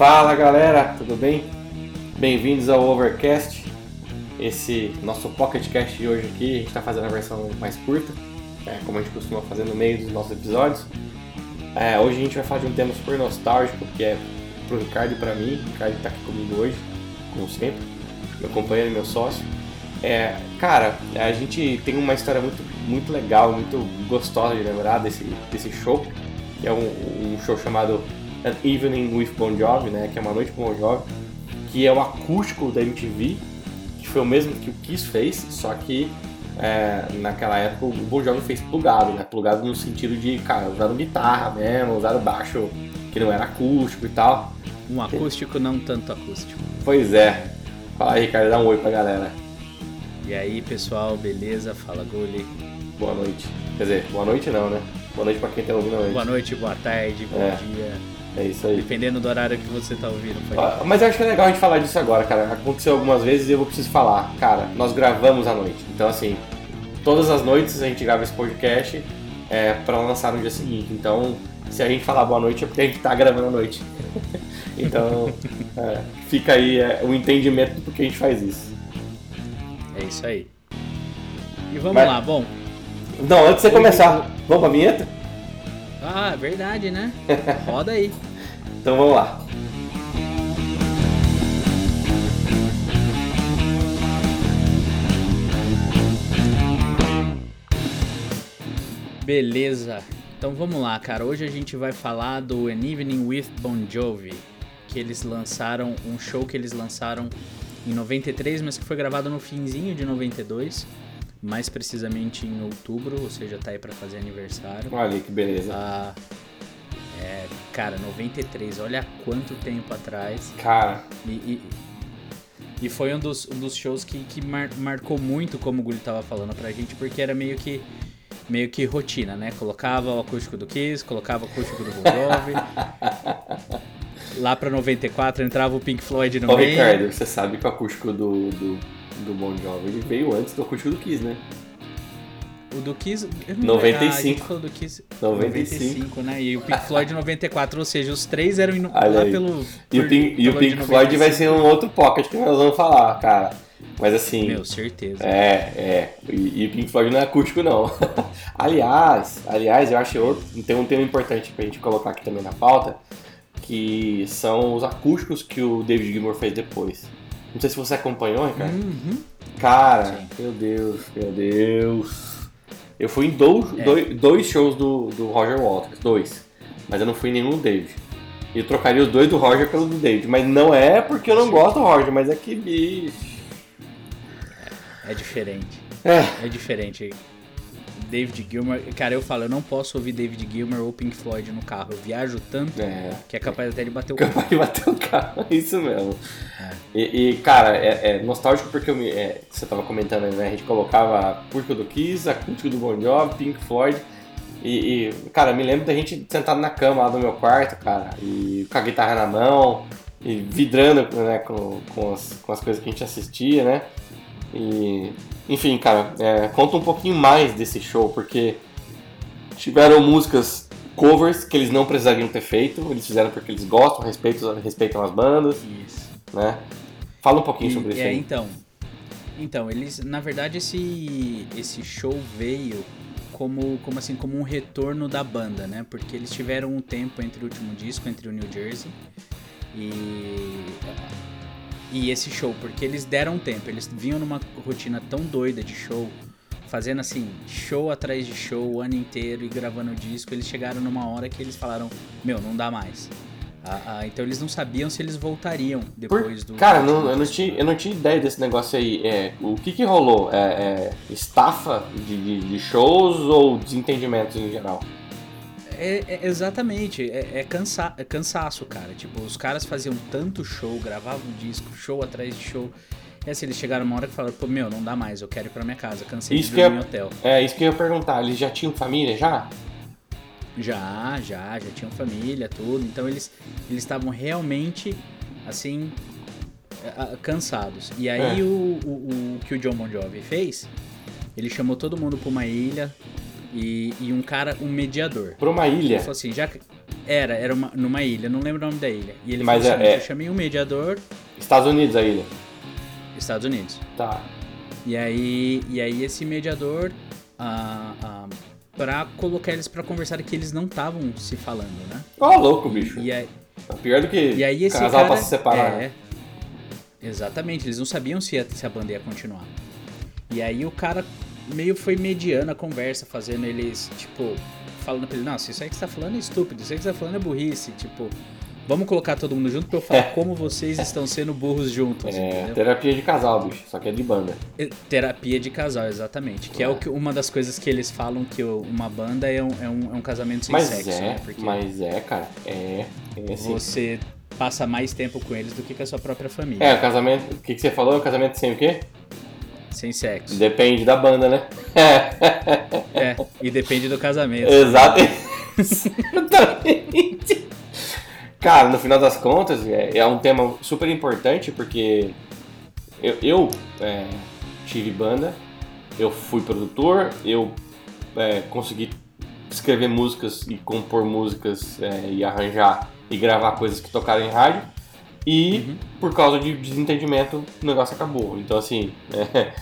Fala galera, tudo bem? Bem-vindos ao Overcast, esse nosso PocketCast de hoje aqui. A gente está fazendo a versão mais curta, é, como a gente costuma fazer no meio dos nossos episódios. É, hoje a gente vai falar de um tema super nostálgico que é pro Ricardo e para mim. O Ricardo está aqui comigo hoje, como sempre, meu companheiro e meu sócio. É, cara, a gente tem uma história muito, muito legal, muito gostosa de lembrar desse, desse show, que é um, um show chamado An Evening with Bon Jovi, né, que é uma noite com Bon Jovi, que é um acústico da MTV, que foi o mesmo que o Kiss fez, só que é, naquela época o Bon Jovi fez plugado, né, plugado no sentido de, cara, usaram guitarra mesmo, usaram baixo que não era acústico e tal. Um acústico não tanto acústico. Pois é. Fala aí, Ricardo, dá um oi pra galera. E aí, pessoal, beleza? Fala, Goli. Boa noite. Quer dizer, boa noite não, né? Boa noite pra quem tá ouvindo hoje. Boa noite, boa tarde, bom É. dia. É isso aí. Dependendo do horário que você tá ouvindo. Ah, Mas eu acho que é legal a gente falar disso agora, cara. Aconteceu algumas vezes e eu preciso falar. Cara, nós gravamos à noite. Então, assim, todas as noites a gente grava esse podcast é, pra lançar no dia seguinte. Então, se a gente falar boa noite é porque a gente tá gravando à noite. então, é, fica aí é, o entendimento do porquê a gente faz isso. É isso aí. E vamos Vai. lá, bom. Não, antes de você começar, vamos pra vinheta? Ah, verdade, né? Roda aí. Então vamos lá. Beleza. Então vamos lá, cara. Hoje a gente vai falar do An Evening with Bon Jovi, que eles lançaram, um show que eles lançaram em 93, mas que foi gravado no finzinho de 92, mais precisamente em outubro, ou seja, tá aí pra fazer aniversário. Olha que beleza. Ah, é, cara, 93, olha quanto tempo atrás. Cara, E, e, e foi um dos, um dos shows que, que mar- marcou muito, como o Gulli tava falando pra gente, porque era meio que meio que rotina, né? Colocava o acústico do Kiss, colocava o acústico do Bon Jovi. Lá pra 94 entrava o Pink Floyd no ô meio. Ricardo, você sabe que o acústico do, do, do Bon Jovi ele veio antes do acústico do Kiss, né? O do Kiss... eu não- 95. Ah, a gente falou do Kiss... 95. 95, né? E o Pink Floyd 94, ou seja, os três eram in- Olha lá aí. pelo... E o Pink, e o Pink Floyd vai 95. ser um outro pocket que nós vamos falar, cara. Mas assim. Meu, certeza. É, é. E, e o Pink Floyd não é acústico, não. aliás, aliás, eu acho outro, tem um tema importante pra gente colocar aqui também na pauta, que são os acústicos que o David Gilmour fez depois. Não sei se você acompanhou, Ricardo. Uhum. Cara, Sim. meu Deus, meu Deus. Eu fui em dois, É. dois, dois shows do, do Roger Waters, dois. Mas eu não fui em nenhum do David. E eu trocaria os dois do Roger pelo do David. Mas não é porque eu não Sim. gosto do Roger, mas é que bicho. É diferente. É, É diferente. David Gilmour, cara, eu falo, eu não posso ouvir David Gilmour ou Pink Floyd no carro. Eu viajo tanto é. que é capaz até de bater o carro. Capaz de bater o carro, isso mesmo. É. E, e, cara, é, é nostálgico porque eu me, é, você tava comentando aí, né? A gente colocava acústico do Kiss, acústico do Bon Jovi, Pink Floyd. E, e, cara, me lembro da gente sentado na cama lá do meu quarto, cara, e com a guitarra na mão, e vidrando né, com, com, as, com as coisas que a gente assistia, né? E, enfim, cara, é, conta um pouquinho mais desse show, porque tiveram músicas covers que eles não precisariam ter feito, eles fizeram porque eles gostam, respeitam, respeitam as bandas, Isso. né? Fala um pouquinho E- sobre isso é, aí. então. Então, eles, na verdade, esse esse show veio como como assim, como um retorno da banda, né? Porque eles tiveram um tempo entre o último disco, entre o New Jersey e e esse show, porque eles deram tempo, eles vinham numa rotina tão doida de show, fazendo assim, show atrás de show o ano inteiro e gravando disco, eles chegaram numa hora que eles falaram, meu, não dá mais. Ah, ah, então eles não sabiam se eles voltariam Por- depois do. Cara, não- eu, não tinha, eu não tinha ideia desse negócio aí. É, o que que rolou? É, é estafa de, de- de shows ou desentendimentos em geral? É, é- exatamente, é, é, cansa, é cansaço, cara. Tipo, os caras faziam tanto show, gravavam disco, show atrás de show. E assim, eles chegaram uma hora que falaram, pô, meu, não dá mais, eu quero ir pra minha casa, cansei Isso de dormir é- em hotel. É, isso que eu ia perguntar. Eles já tinham família já? Já, já, já tinham família, tudo. Então eles eles estavam realmente, assim, cansados. E aí É. o, o, o que o John Bon Jovi fez, ele chamou todo mundo pra uma ilha e, e um cara, um mediador. Pra uma Ele ilha. falou assim, já que, Era, era uma, numa ilha, não lembro o nome da ilha. E ele Mas falou assim, é- é- eu chamei um mediador, Estados Unidos a ilha. Estados Unidos. Tá. E aí, e aí esse mediador, ah, ah, pra colocar eles pra conversar que eles não estavam se falando, né? Ó, louco, bicho. E aí, Tá Pior do que e aí esse casal cara... pra se separar. né? É, exatamente, eles não sabiam se, ia- se a banda ia continuar. E aí o cara meio foi mediando a conversa, fazendo eles, tipo, falando pra ele, nossa, isso aí que você tá falando é estúpido, isso aí que você tá falando é burrice, tipo... Vamos colocar todo mundo junto pra eu falar como vocês estão sendo burros juntos, É, entendeu? terapia de casal, bicho. Só que é de banda. Terapia de casal, exatamente. Que é, É. o que, uma das coisas que eles falam que uma banda é um, é um, é um casamento sem mas sexo, é, né? Porque mas é, cara. É. É assim. você passa mais tempo com eles do que com a sua própria família. É, o casamento. O que, que você falou? O casamento sem o quê? Sem sexo. Depende da banda, né? É, e depende do casamento. Exato. Exatamente. Cara, no final das contas, é, é um tema super importante porque eu, eu, é, tive banda, eu fui produtor, eu é, consegui escrever músicas e compor músicas é, e arranjar e gravar coisas que tocaram em rádio. E Uhum. por causa de desentendimento, o negócio acabou. Então, assim, é,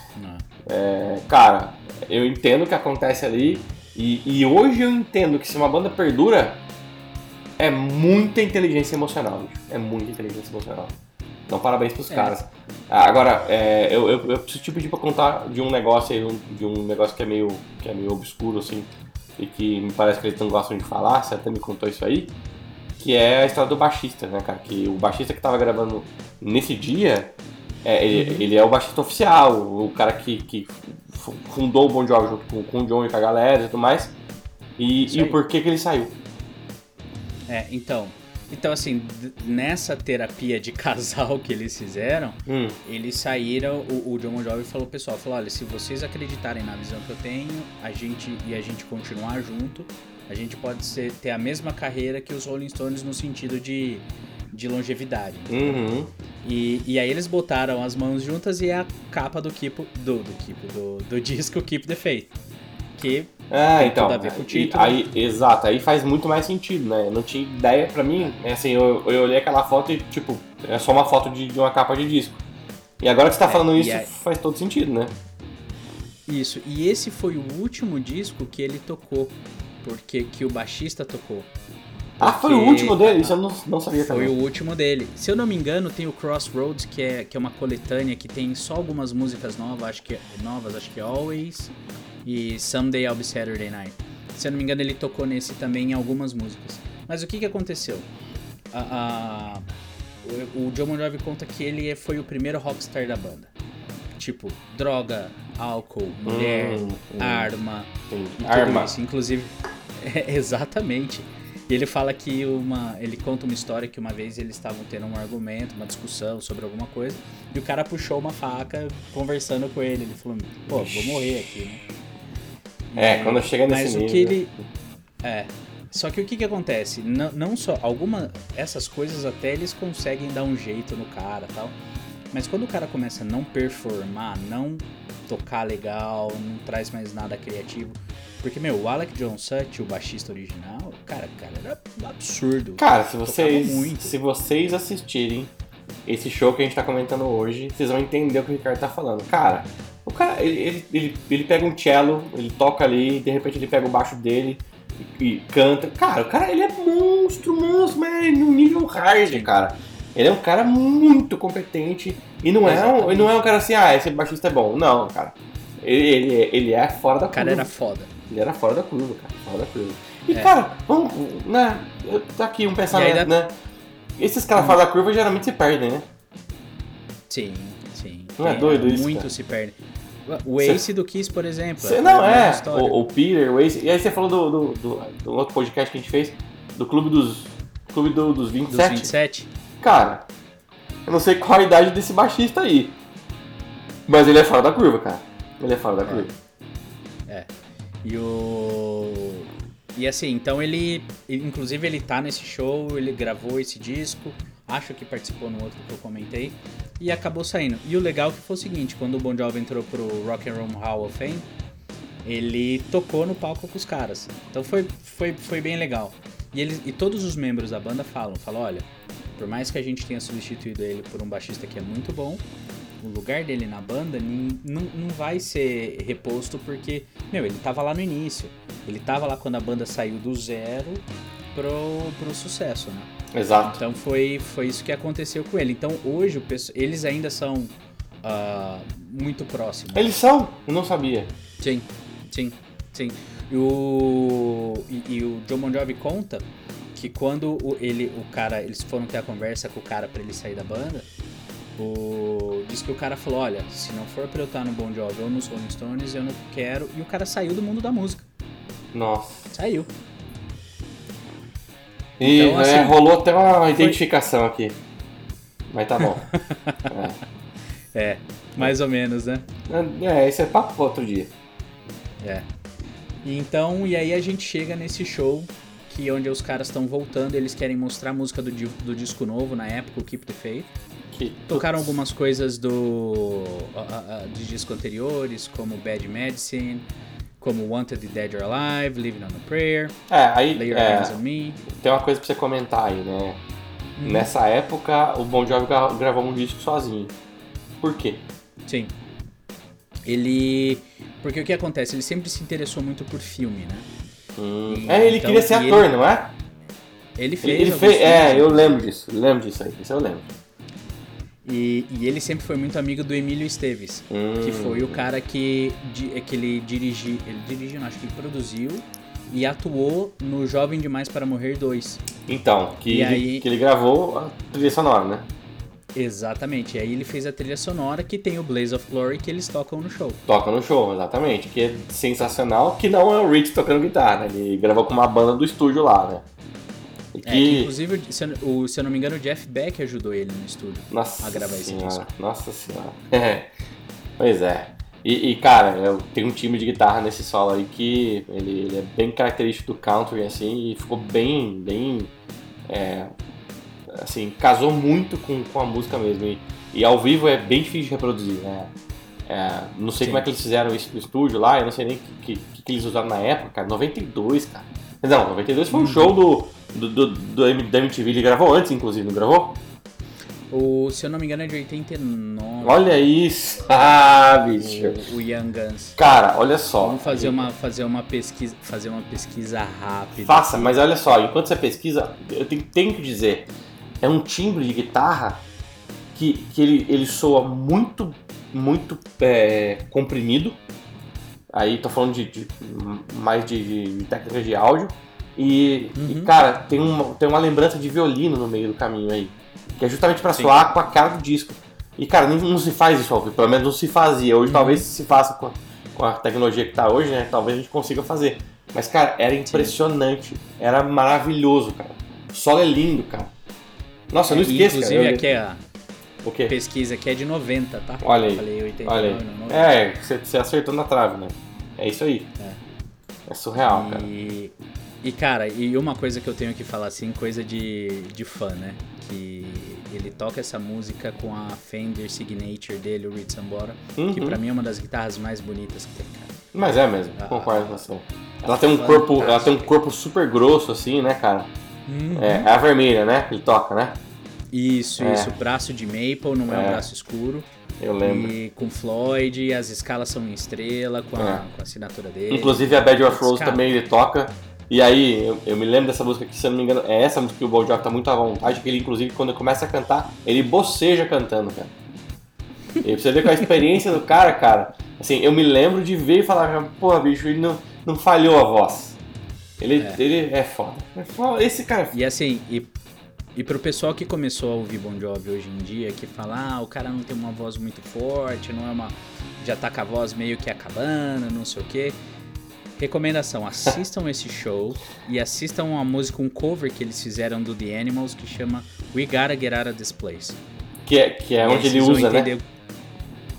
é, cara, eu entendo o que acontece ali e, e hoje eu entendo que se uma banda perdura, é muita inteligência emocional. É muita inteligência emocional. Então, parabéns pros É. caras. Ah, Agora, é, eu, eu, eu preciso te pedir pra contar de um negócio aí, de um negócio que é meio, que é meio obscuro, assim, e que me parece que eles não gostam de falar, você até me contou isso aí, que é a história do baixista, né, cara? Que o baixista que tava gravando nesse dia, é, ele, ele é o baixista oficial, o cara que, que fu- fundou o Bon Jovi junto com, com o John e com a galera e tudo mais. E, e o aí. porquê que ele saiu. É, então. Então, assim, nessa terapia de casal que eles fizeram, Hum, eles saíram, o, o John Bon Jovi falou, pessoal, falou, olha, se vocês acreditarem na visão que eu tenho, a gente e a gente continuar junto, a gente pode ser, ter a mesma carreira que os Rolling Stones no sentido de, de longevidade. uhum. E, e aí eles botaram as mãos juntas e é a capa do Keep, do, do, Keep, do, do disco Keep the Faith. Que É, Tem então. tudo a ver com o título. Aí, exato, aí faz muito mais sentido, né? Eu não tinha ideia, pra mim, é assim, eu, eu olhei aquela foto e, tipo, é só uma foto de, de uma capa de disco. E agora que você tá É, falando isso, aí- faz todo sentido, né? Isso, e esse foi o último disco que ele tocou, porque que o baixista tocou. Ah, foi o último dele? Isso eu não, não sabia Foi também. o último dele. Se eu não me engano, tem o Crossroads, que é, que é uma coletânea que tem só algumas músicas novas, acho que novas, acho que é Always e Someday I'll Be Saturday Night. Se eu não me engano, ele tocou nesse também em algumas músicas. Mas o que que aconteceu? A- a- o, o John Bon Jovi conta que ele foi o primeiro rockstar da banda. Tipo, droga, álcool, mulher, Hum, hum. arma, e Arma. isso. Inclusive, é, exatamente. E ele fala que uma. Ele conta uma história que uma vez eles estavam tendo um argumento, uma discussão sobre alguma coisa, e o cara puxou uma faca conversando com ele. Ele falou, pô, vou morrer aqui, né? É, quando chega nesse Mas o nível. que ele. É. Só que o que que acontece? Não, não só. Alguma. Essas coisas até eles conseguem dar um jeito no cara tal. Mas quando o cara começa a não performar, não tocar legal, não traz mais nada criativo. Porque, meu, o Alec John Sutt, o baixista original, cara, cara era absurdo. Cara, se vocês, se vocês assistirem esse show que a gente tá comentando hoje, vocês vão entender o que o Ricardo tá falando. Cara, o cara, ele, ele, ele, pega um cello, ele toca ali, de repente ele pega o baixo dele e, e canta. Cara, o cara, ele é monstro, monstro, mas é num nível hard, cara. Ele é um cara muito competente e não é, um, não é um cara assim, ah, esse baixista é bom. Não, cara. Ele, ele, ele é fora da O cara curva. era foda. Ele era fora da curva, cara. Fora da curva. E, É. cara, vamos, né? Tá aqui um pensamento, E aí né? Esses caras fora da curva geralmente se perdem, né? Sim, sim. Não é Tem- doido isso, Muito se perde. O Cê- Ace do Kiss, por exemplo. Cê- foi não, é. O, o Peter, o Ace. E aí você falou do, do, do- do outro podcast que a gente fez, do Clube dos. Clube do- dos 27. Dos 27. Cara, eu não sei qual a idade desse baixista aí. Mas ele é fora da curva, cara. Ele é fora da curva. E o. E assim, então ele. ele- Inclusive ele tá nesse show, ele gravou esse disco, acho que participou no outro que eu comentei, e acabou saindo. E o legal que foi o seguinte, quando o Bon Jovi entrou pro Rock and Roll Hall of Fame, ele tocou no palco com os caras. Então foi, foi, foi bem legal. E, eles, e todos os membros da banda falam, falam, olha, por mais que a gente tenha substituído ele por um baixista que é muito bom, o lugar dele na banda não, não vai ser reposto porque, meu, ele tava lá no início. Ele tava lá quando a banda saiu do zero pro, pro sucesso, né? Exato. Então foi, foi isso que aconteceu com ele. Então hoje o eles ainda são uh, muito próximos. Eles são? Eu não sabia. Sim, sim, sim. E o, e, e o John Bon Jovi conta que quando o, ele, o cara, eles foram ter a conversa com o cara para ele sair da banda, o, diz que o cara falou, olha, se não for pra eu estar no Bon Jovi ou nos Rolling Stones, eu não quero. E o cara saiu do mundo da música. Nossa. Saiu. E então, assim, é, rolou até uma foi... identificação aqui. Mas tá bom. é. é, mais ou menos, né? É, é, isso é papo pro outro dia. É. Então, e aí a gente chega nesse show que onde os caras estão voltando, eles querem mostrar a música do, do disco novo na época, o Keep the Faith. Que... Tocaram algumas coisas do uh, uh, de discos anteriores, como Bad Medicine, como Wanted Dead or Alive, Living on a Prayer, é, aí, Lay Your é, Hands on Me. Tem uma coisa pra você comentar aí, né? Hum. Nessa época, o Bon Jovi gravou um disco sozinho. Por quê? Sim. Ele... Porque o que acontece? Ele sempre se interessou muito por filme, né? Hum. É, ele então, queria ser ator, ele... não é? Ele fez. Ele fez, é, eu lembro disso, lembro disso aí, isso eu lembro. E, e, ele sempre foi muito amigo do Emílio Esteves, hum. que foi o cara que, que ele dirigiu, ele dirigiu, acho que ele produziu e atuou no Jovem Demais para Morrer 2. Então, que, ele, aí... que ele gravou a trilha sonora, né? Exatamente, e aí ele fez a trilha sonora que tem o Blaze of Glory que eles tocam no show. Tocam no show, exatamente, que é sensacional, que não é o Rich tocando guitarra, né? Ele gravou com uma banda do estúdio lá, né? É, que, inclusive, se eu, se eu não me engano, o Jeff Beck ajudou ele no estúdio nossa a gravar senhora, esse disco. Nossa senhora. pois é. E, e, cara, eu tenho um time de guitarra nesse solo aí que ele, ele, é bem característico do country, assim, e ficou bem, bem. É, assim, casou muito com, com a música mesmo. E, e ao vivo é bem difícil de reproduzir, né? É, não sei Sim. como é que eles fizeram isso no estúdio lá, eu não sei nem o que, que, que, eles usaram na época, cara. 92, cara. Não, 92 foi um uhum. show do, do, do, do, da MTV, ele gravou antes, inclusive, não gravou? O, se eu não me engano, é de 89. Olha isso! Ah, bicho! O, o Young Guns. Cara, olha só. Vamos fazer uma, fazer uma pesquisa fazer uma pesquisa rápida. Faça, mas olha só, enquanto você pesquisa, eu tenho, tenho que dizer, é um timbre de guitarra que, que ele, ele soa muito, muito é, comprimido. Aí tô falando de, de mais de, de técnica de áudio e, uhum. e, cara, tem uma, tem uma lembrança de violino no meio do caminho aí. Que é justamente para soar com a cara do disco. E, cara, não, não se faz isso ao vivo, pelo menos não se fazia. Hoje uhum. talvez se faça com a, com a tecnologia que tá hoje, né? Talvez a gente consiga fazer. Mas, cara, era impressionante. Sim. Era maravilhoso, cara. O solo é lindo, cara. Nossa, eu não esqueço, Inclusive, cara. aqui é a o quê? pesquisa aqui é de 90, tá? Olha aí. Eu falei 89, olha aí. 90. É, você, você acertou na trave, né? É isso aí. É, é surreal, e... cara. E cara, e uma coisa que eu tenho que falar assim, coisa de, de fã, né? Que ele toca essa música com a Fender Signature dele, o Reed Sambora, uhum. que pra mim é uma das guitarras mais bonitas que tem, cara. Mas é mesmo, ah, concordo com você. Ela tem um corpo, ela tem um corpo super grosso assim, né, cara? Uhum. É, é, a vermelha, né? Que ele toca, né? Isso, é. isso. Braço de maple, não é, é um braço escuro. Eu lembro. E com Floyd, as escalas são em estrela, com a, é. com a assinatura dele. Inclusive a Bad of Rose também ele toca. E aí, eu, eu, me lembro dessa música que, se eu não me engano, é essa música que o Bon Jovi tá muito à vontade, que ele, inclusive, quando começa a cantar, ele boceja cantando, cara. E você vê com a experiência do cara, cara, assim, eu me lembro de ver e falar, pô, bicho, ele não, não falhou a voz. Ele é, ele é foda. É foda. Esse cara é foda. E assim, e, e pro pessoal que começou a ouvir Bon Jovi hoje em dia, que fala, ah, o cara não tem uma voz muito forte, não é uma. Já tá com a voz meio que acabando, não sei o quê. Recomendação: assistam esse show e assistam uma música, um cover que eles fizeram do The Animals que chama We Gotta Get Out of This Place. Que é, que é onde ele usa, né?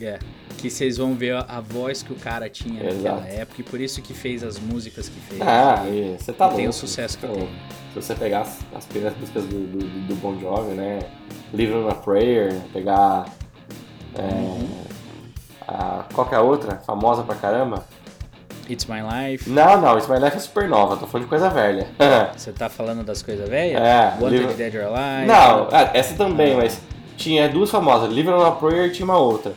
É, que vocês vão ver a, voz que o cara tinha Exato. naquela época e por isso que fez as músicas que fez. Ah, você tá Tem o sucesso que tem. Se você pegar as, as primeiras músicas do, do, do Bon Jovi, né? Living on a Prayer, pegar. É, uhum. a, qual que é a outra? Famosa pra caramba? It's My Life. Não, não, It's My Life é super nova, tô falando de coisa velha. Você tá falando das coisas velhas? É, Wanted Live- Dead or Alive? Não, ah, essa também, mas tinha duas famosas, Living on a Prayer e tinha uma outra.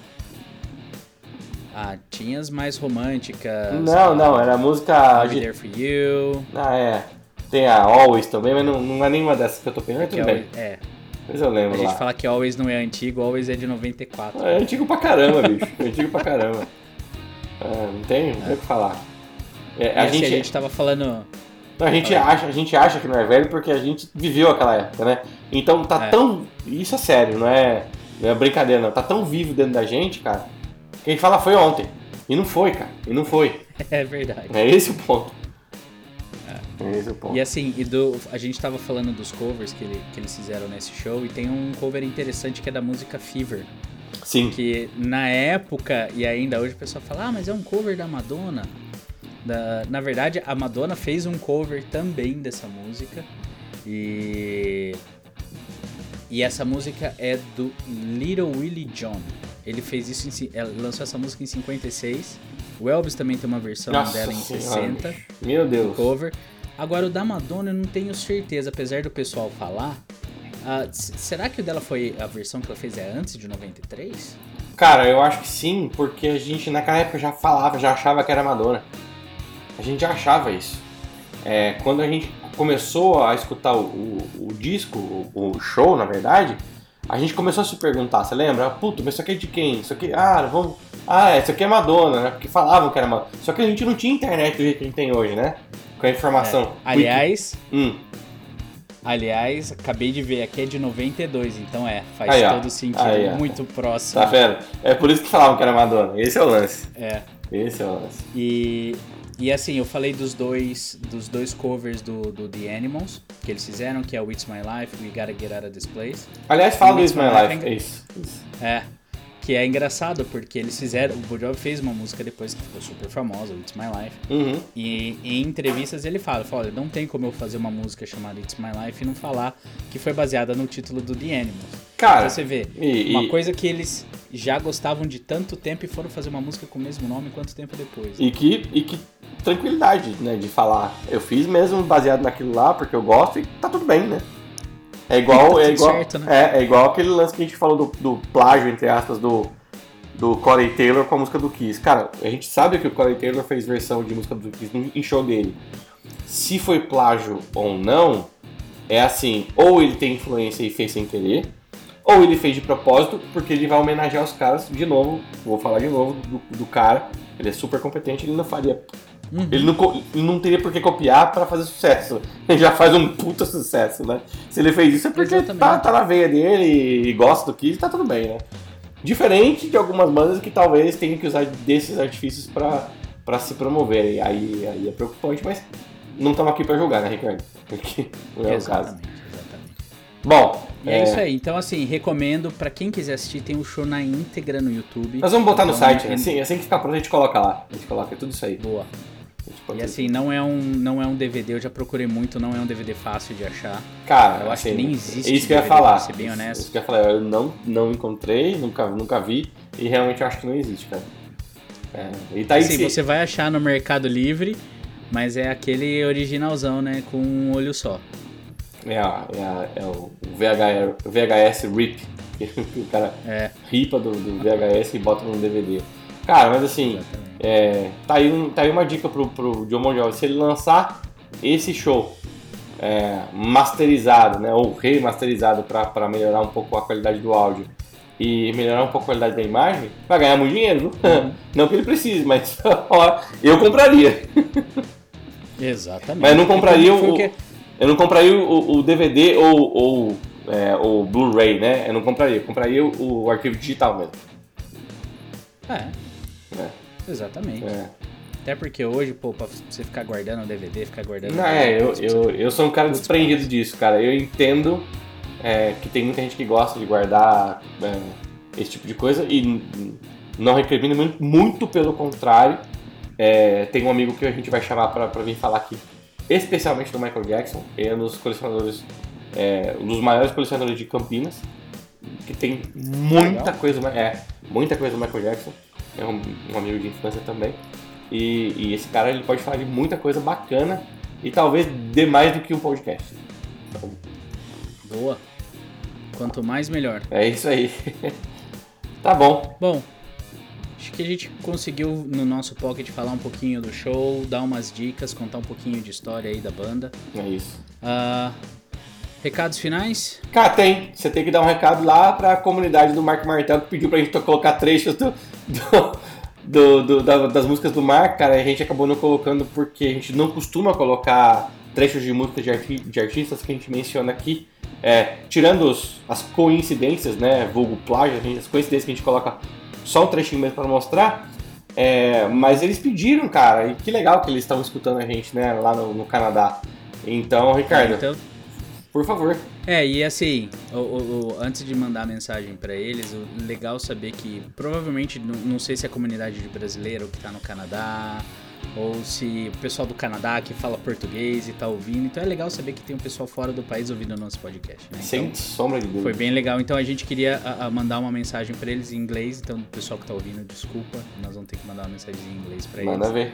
Ah, tinha as mais românticas. Não, não, era música. Agi- There For You. Ah, é. Tem a Always também, mas não, não é nenhuma dessas que eu tô pensando, que tudo bem. É, Mas eu a lembro gente lá. fala que Always não é antigo, Always é de 94. É antigo pra caramba, bicho. É antigo pra caramba. É, não tem, não tem o que falar. É, a, assim, gente, a gente tava falando. a, gente acha, a gente acha que não é velho porque a gente viveu aquela época, né? Então tá É. tão. Isso é sério, não é, não é brincadeira, não. Tá tão vivo dentro da gente, cara, que a gente fala foi ontem. E não foi, cara. E não foi. É verdade. É esse o ponto. É esse o ponto. E assim, e do, a gente tava falando dos covers que, ele- que eles fizeram nesse show e tem um cover interessante que é da música Fever. Sim. Que na época, e ainda hoje o pessoal fala, ah, mas é um cover da Madonna. Da, na verdade, a Madonna fez um cover também dessa música. E. E essa música é do Little Willie John. Ele fez isso, em, ela lançou essa música em 56. O Elvis também tem uma versão Nossa dela em Senhora, 60 bicho. Meu Deus. cover. Agora o da Madonna eu não tenho certeza, apesar do pessoal falar. s- será que o dela foi a versão que ela fez é antes de 93? Cara, eu acho que sim, porque a gente naquela época já falava, já achava que era Madonna. A gente já achava isso. É, quando a gente começou a escutar o, o- o disco, o, o show, na verdade, a gente começou a se perguntar, você lembra? Puta, mas isso aqui é de quem? Isso aqui, ah, vamos. Ah, isso aqui é Madonna, né? Porque falavam que era Madonna. Só que a gente não tinha internet do jeito que a gente tem hoje, né? Com a informação. É. Aliás, Hum, aliás, acabei de ver, aqui é de 92, então é, faz Aí, todo sentido, Aí, muito próximo. tá vendo? É por isso que falavam que era Madonna. Esse é o lance. É. Esse é o lance. E, e assim, eu falei dos dois, dos dois covers do, do The Animals que eles fizeram, que é o It's My Life, We Gotta Get Out of This Place. Aliás, fala do It's My My Life. É isso. isso. É. Que é engraçado, porque eles fizeram. O Bon Jovi fez uma música depois que ficou super famosa, It's My Life. Uhum. E em entrevistas ele fala, fala, olha, não tem como eu fazer uma música chamada It's My Life e não falar que foi baseada no título do The Animals. Cara, Então você vê, e- uma e- coisa que eles já gostavam de tanto tempo e foram fazer uma música com o mesmo nome quanto tempo depois. E que, e que tranquilidade, né, de falar. Eu fiz mesmo baseado naquilo lá, porque eu gosto e tá tudo bem, né? É igual, Tá é igual, certo, né? é, é igual aquele lance que a gente falou do, do plágio, entre aspas, do, do Corey Taylor com a música do Kiss. Cara, a gente sabe que o Corey Taylor fez versão de música do Kiss em show dele. Se foi plágio ou não, é assim, ou ele tem influência e fez sem querer, ou ele fez de propósito, porque ele vai homenagear os caras de novo. Vou falar de novo do, do cara. Ele é super competente, ele não faria. Uhum. Ele, não, ele não teria por que copiar pra fazer sucesso. Ele já faz um puta sucesso, né? Se ele fez isso é porque Exatamente. tá, tá na veia dele e gosta do Kiss, tá tudo bem, né? Diferente de algumas bandas que talvez tenham que usar desses artifícios pra, pra se promoverem. Aí, aí é preocupante, mas não estamos aqui pra julgar, né, Ricardo? Porque não é o caso. Bom, E é, isso aí. Então, assim, recomendo pra quem quiser assistir, tem o show na íntegra no YouTube. Nós vamos botar no Então, site, en- assim, assim que ficar pronto a gente coloca lá. A gente coloca tudo isso aí. Boa. E assim, não é um, não é um DVD, eu já procurei muito, não é um DVD fácil de achar. Cara, eu acho assim, que nem existe É isso que eu ia falar. pra ser bem honesto. Isso que eu ia falar. Eu não, não encontrei, nunca, nunca vi. E realmente eu acho que não existe, cara. É, e tá aí Assim, se- você vai achar no Mercado Livre, mas é aquele originalzão, né? Com um olho só. É, a- é, a- é o VHS, VHS RIP. O cara É, ripa do, do VHS e bota num DVD. Cara, mas assim, é, tá, aí um- tá aí uma dica pro, pro John Bon Jovi. Se ele lançar esse show é, masterizado, né, ou remasterizado para melhorar um pouco a qualidade do áudio e melhorar um pouco a qualidade da imagem, vai ganhar muito dinheiro? Uhum. Não que ele precise, mas ó, eu compraria. Exatamente. Mas não compraria o, que- eu não compraria o, o DVD ou, ou é, o Blu-ray, né? Eu não compraria, eu compraria o, o arquivo digital mesmo. É, É, exatamente. é. Até porque hoje, pô, pra você ficar guardando o DVD, ficar guardando. Não, é, eu, eu, eu sou um cara desprendido disso, cara. Eu entendo é, que tem muita gente que gosta de guardar é, esse tipo de coisa e não recrimino muito, muito pelo contrário. É, tem um amigo que a gente vai chamar pra, pra vir falar aqui, especialmente do Michael Jackson, ele é um dos colecionadores, é, um dos maiores colecionadores de Campinas, que tem muita Legal. coisa, é, muita coisa do Michael Jackson. É um, um amigo de infância também. E, e, esse cara ele pode falar de muita coisa bacana e talvez dê mais do que um podcast. Então... Boa. Quanto mais, melhor. É isso aí. tá bom. Bom, acho que a gente conseguiu no nosso pocket falar um pouquinho do show, dar umas dicas, contar um pouquinho de história aí da banda. É isso. Uh, recados finais? Cara, tem. Você tem que dar um recado lá pra comunidade do Marco Martel que pediu pra gente colocar trechos do, do do, do da, das músicas do Mark, cara, a gente acabou não colocando porque a gente não costuma colocar trechos de músicas de, arti de artistas que a gente menciona aqui. É, tirando os, as coincidências, né, vulgo plágio, as coincidências que a gente coloca só um trechinho mesmo para mostrar. É, mas eles pediram, cara, e que legal que eles estão escutando a gente, né, lá no, no Canadá. Então, Ricardo, então, por favor. É, e assim, o, o, o, antes de mandar a mensagem para eles, o legal saber que provavelmente, não, não sei se é a comunidade de brasileiro que tá no Canadá, ou se o pessoal do Canadá que fala português e tá ouvindo. Então é legal saber que tem um pessoal fora do país ouvindo o nosso podcast, né? Então, Sem sombra de dúvida. Foi bem legal. Então a gente queria a, a mandar uma mensagem para eles em inglês. Então, o pessoal que tá ouvindo, desculpa, nós vamos ter que mandar uma mensagem em inglês para eles. Manda ver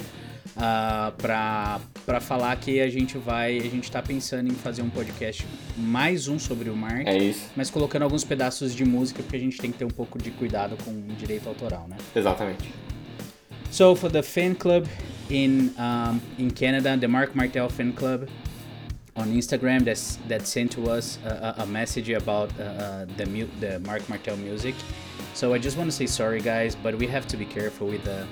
uh, para falar que a gente vai, a gente está pensando em fazer um podcast mais um sobre o Mark, é isso. mas colocando alguns pedaços de música porque a gente tem que ter um pouco de cuidado com o direito autoral, né? Exatamente. So for the fan club in um, in Canada, the Mark Martel fan club on Instagram that's that sent to us a, a message about uh, uh, the the Mark Martel music. So I just want to say sorry, guys, but we have to be careful with the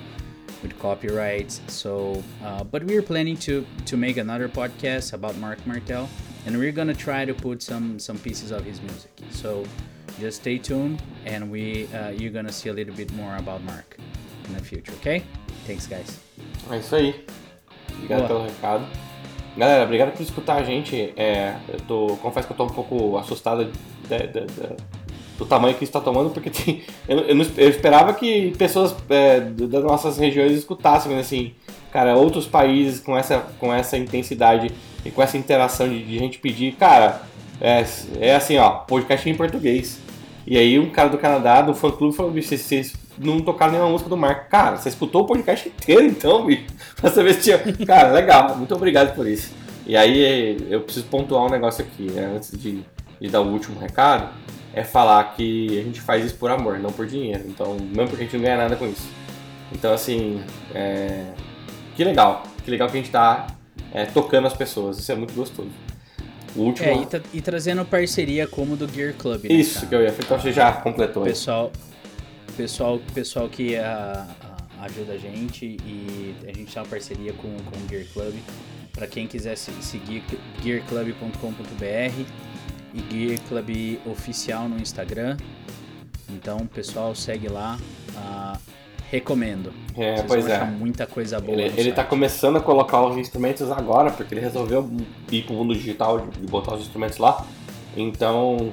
with copyrights. So, uh, but we're planning to to make another podcast about Mark Martel, and we're gonna try to put some some pieces of his music. So, just stay tuned, and we uh, you're gonna see a little bit more about Mark in the future. Okay? Thanks, guys. É isso aí. Obrigado Boa. pelo recado. Galera, obrigado por escutar a gente. É, eu tô, confesso que eu tô um pouco assustado de, de, de, do tamanho que está tomando, porque tem, eu, eu, eu, esperava que pessoas é, das nossas regiões escutassem, mas assim, cara, outros países com essa, com essa intensidade e com essa interação de, de gente pedir, cara, é, é assim, ó, podcast em português. E aí um cara do Canadá, do fã clube, falou, vocês não tocaram nenhuma música do Marco. Cara, você escutou o podcast inteiro então, bicho? Pra saber se tinha. Cara, legal, muito obrigado por isso. E aí eu preciso pontuar um negócio aqui, né, antes de, de dar o último recado é falar que a gente faz isso por amor, não por dinheiro. Então, mesmo porque a gente não ganha nada com isso. Então, assim, é... que legal. Que legal que a gente está é, tocando as pessoas. Isso é muito gostoso. O último... É, e, tra e trazendo parceria como do Gear Club. Né, isso cara? que eu ia Então você já completou. Pessoal, pessoal, pessoal que a, a, ajuda a gente e a gente tem uma parceria com, com o Gear Club. Para quem quiser seguir, gearclub.com.br e Gear Club Oficial no Instagram. Então, pessoal, segue lá. Uh, recomendo. É, Vocês pois é. muita coisa boa. Ele, ele tá começando a colocar os instrumentos agora, porque ele resolveu ir pro mundo digital de botar os instrumentos lá. Então,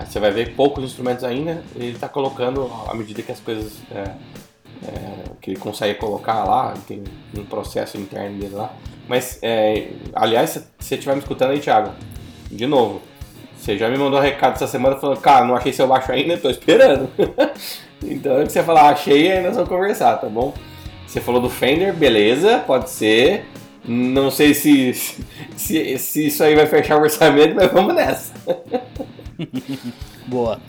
é, você vai ver poucos instrumentos ainda. Ele tá colocando à medida que as coisas é, é, que ele consegue colocar lá, tem um processo interno dele lá. Mas, é, aliás, se você estiver me escutando aí, Thiago, de novo, você já me mandou um recado essa semana falando, cara, não achei seu baixo ainda, tô esperando. então, antes de você falar, achei, aí nós vamos conversar, tá bom? Você falou do Fender, beleza, pode ser. Não sei se, se, se isso aí vai fechar o orçamento, mas vamos nessa. Boa.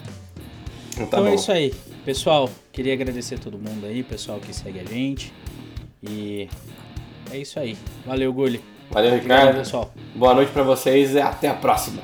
Então, tá então é isso aí. Pessoal, queria agradecer a todo mundo aí, pessoal que segue a gente. E é isso aí. Valeu, Gulli. Valeu, Ricardo. Obrigado, pessoal. Boa noite para vocês e até a próxima.